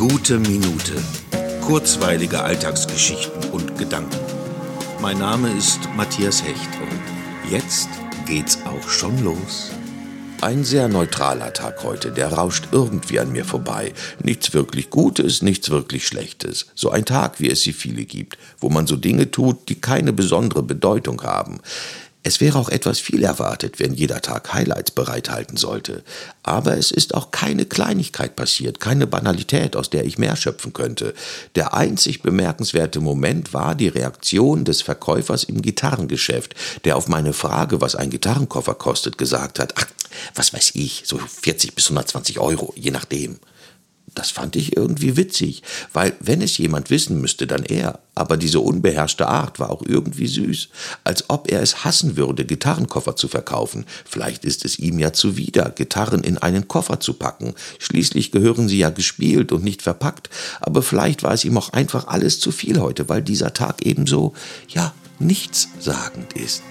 Gute Minute. Kurzweilige Alltagsgeschichten und Gedanken. Mein Name ist Matthias Hecht und jetzt geht's auch schon los. Ein sehr neutraler Tag heute, der rauscht irgendwie an mir vorbei. Nichts wirklich Gutes, nichts wirklich Schlechtes. So ein Tag, wie es sie viele gibt, wo man so Dinge tut, die keine besondere Bedeutung haben. Es wäre auch etwas viel erwartet, wenn jeder Tag Highlights bereithalten sollte. Aber es ist auch keine Kleinigkeit passiert, keine Banalität, aus der ich mehr schöpfen könnte. Der einzig bemerkenswerte Moment war die Reaktion des Verkäufers im Gitarrengeschäft, der auf meine Frage, was ein Gitarrenkoffer kostet, gesagt hat, ach, was weiß ich, so 40 bis 120 Euro, je nachdem. Das fand ich irgendwie witzig, weil wenn es jemand wissen müsste, dann er. Aber diese unbeherrschte Art war auch irgendwie süß, als ob er es hassen würde, Gitarrenkoffer zu verkaufen. Vielleicht ist es ihm ja zuwider, Gitarren in einen Koffer zu packen. Schließlich gehören sie ja gespielt und nicht verpackt. Aber vielleicht war es ihm auch einfach alles zu viel heute, weil dieser Tag ebenso, ja, nichtssagend ist.